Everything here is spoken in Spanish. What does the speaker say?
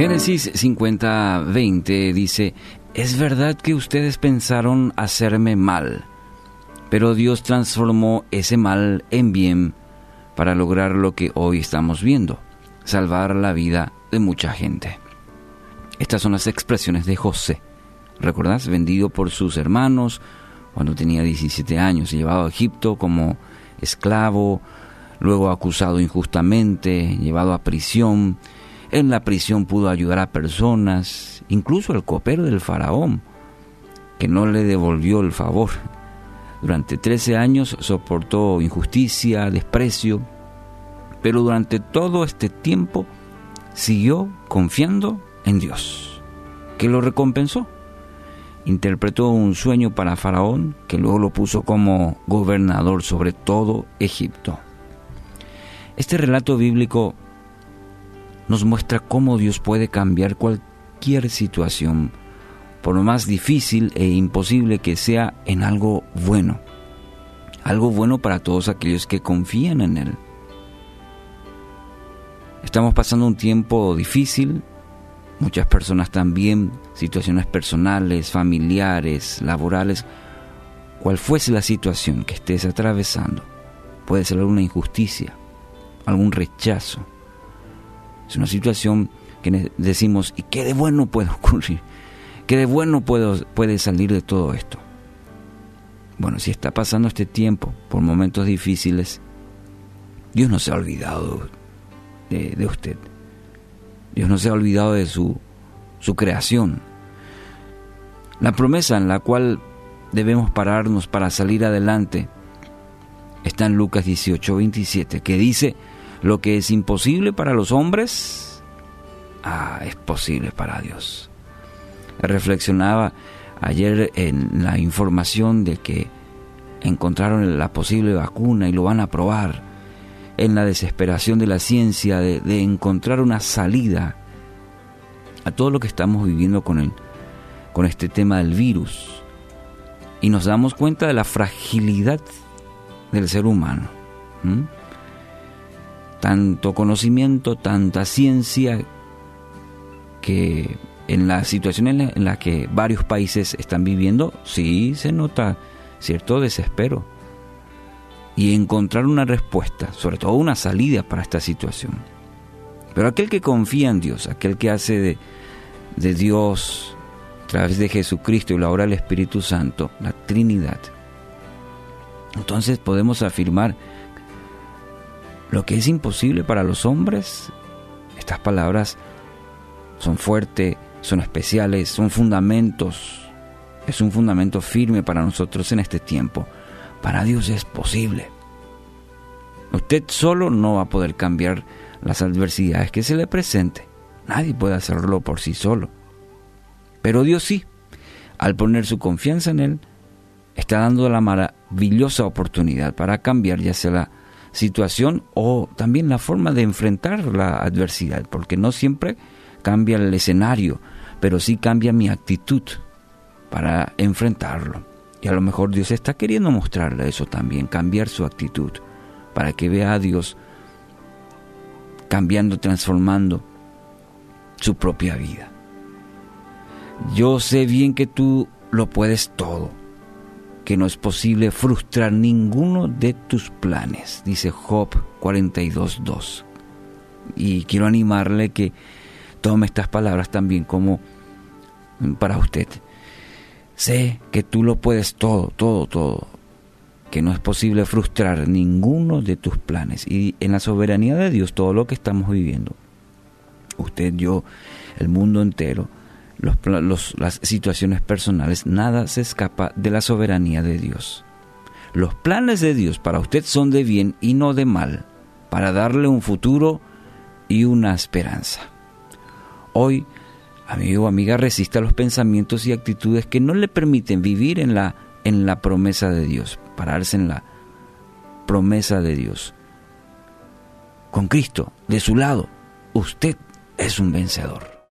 Génesis 50:20 dice, es verdad que ustedes pensaron hacerme mal, pero Dios transformó ese mal en bien para lograr lo que hoy estamos viendo, salvar la vida de mucha gente. Estas son las expresiones de José. ¿Recordás? Vendido por sus hermanos cuando tenía 17 años llevado a Egipto como esclavo, luego acusado injustamente, llevado a prisión, en la prisión pudo ayudar a personas, incluso el copero del faraón, que no le devolvió el favor. Durante 13 años soportó injusticia, desprecio, pero durante todo este tiempo siguió confiando en Dios, que lo recompensó. Interpretó un sueño para Faraón, que luego lo puso como gobernador sobre todo Egipto. Este relato bíblico nos muestra cómo Dios puede cambiar cualquier situación, por lo más difícil e imposible que sea, en algo bueno. Algo bueno para todos aquellos que confían en Él. Estamos pasando un tiempo difícil, muchas personas también, situaciones personales, familiares, laborales, cual fuese la situación que estés atravesando. Puede ser alguna injusticia, algún rechazo, es una situación que decimos, ¿y qué de bueno puede ocurrir? ¿Qué de bueno puede salir de todo esto? Bueno, si está pasando este tiempo por momentos difíciles, Dios no se ha olvidado de, de usted. Dios no se ha olvidado de su, su creación. La promesa en la cual debemos pararnos para salir adelante está en Lucas 18, 27, que dice, lo que es imposible para los hombres, ah, es posible para Dios. Reflexionaba ayer en la información de que encontraron la posible vacuna y lo van a probar, en la desesperación de la ciencia de, de encontrar una salida a todo lo que estamos viviendo con, el, con este tema del virus. Y nos damos cuenta de la fragilidad del ser humano tanto conocimiento, tanta ciencia, que en la situación en la, que varios países están viviendo, sí se nota cierto desespero. Y encontrar una respuesta, sobre todo una salida para esta situación. Pero aquel que confía en Dios, aquel que hace de, de Dios a través de Jesucristo y la obra del Espíritu Santo, la Trinidad, entonces podemos afirmar lo que es imposible para los hombres, estas palabras son fuertes, son especiales, son fundamentos. Es un fundamento firme para nosotros en este tiempo. Para Dios es posible. Usted solo no va a poder cambiar las adversidades que se le presente. Nadie puede hacerlo por sí solo. Pero Dios sí. Al poner su confianza en Él, está dando la maravillosa oportunidad para cambiar ya sea la situación o también la forma de enfrentar la adversidad, porque no siempre cambia el escenario, pero sí cambia mi actitud para enfrentarlo. Y a lo mejor Dios está queriendo mostrarle eso también, cambiar su actitud, para que vea a Dios cambiando, transformando su propia vida. Yo sé bien que tú lo puedes todo que no es posible frustrar ninguno de tus planes, dice Job 42.2. Y quiero animarle que tome estas palabras también como para usted. Sé que tú lo puedes todo, todo, todo, que no es posible frustrar ninguno de tus planes. Y en la soberanía de Dios, todo lo que estamos viviendo, usted, yo, el mundo entero, las situaciones personales, nada se escapa de la soberanía de Dios. Los planes de Dios para usted son de bien y no de mal, para darle un futuro y una esperanza. Hoy, amigo o amiga, resista los pensamientos y actitudes que no le permiten vivir en la, en la promesa de Dios, pararse en la promesa de Dios. Con Cristo de su lado, usted es un vencedor.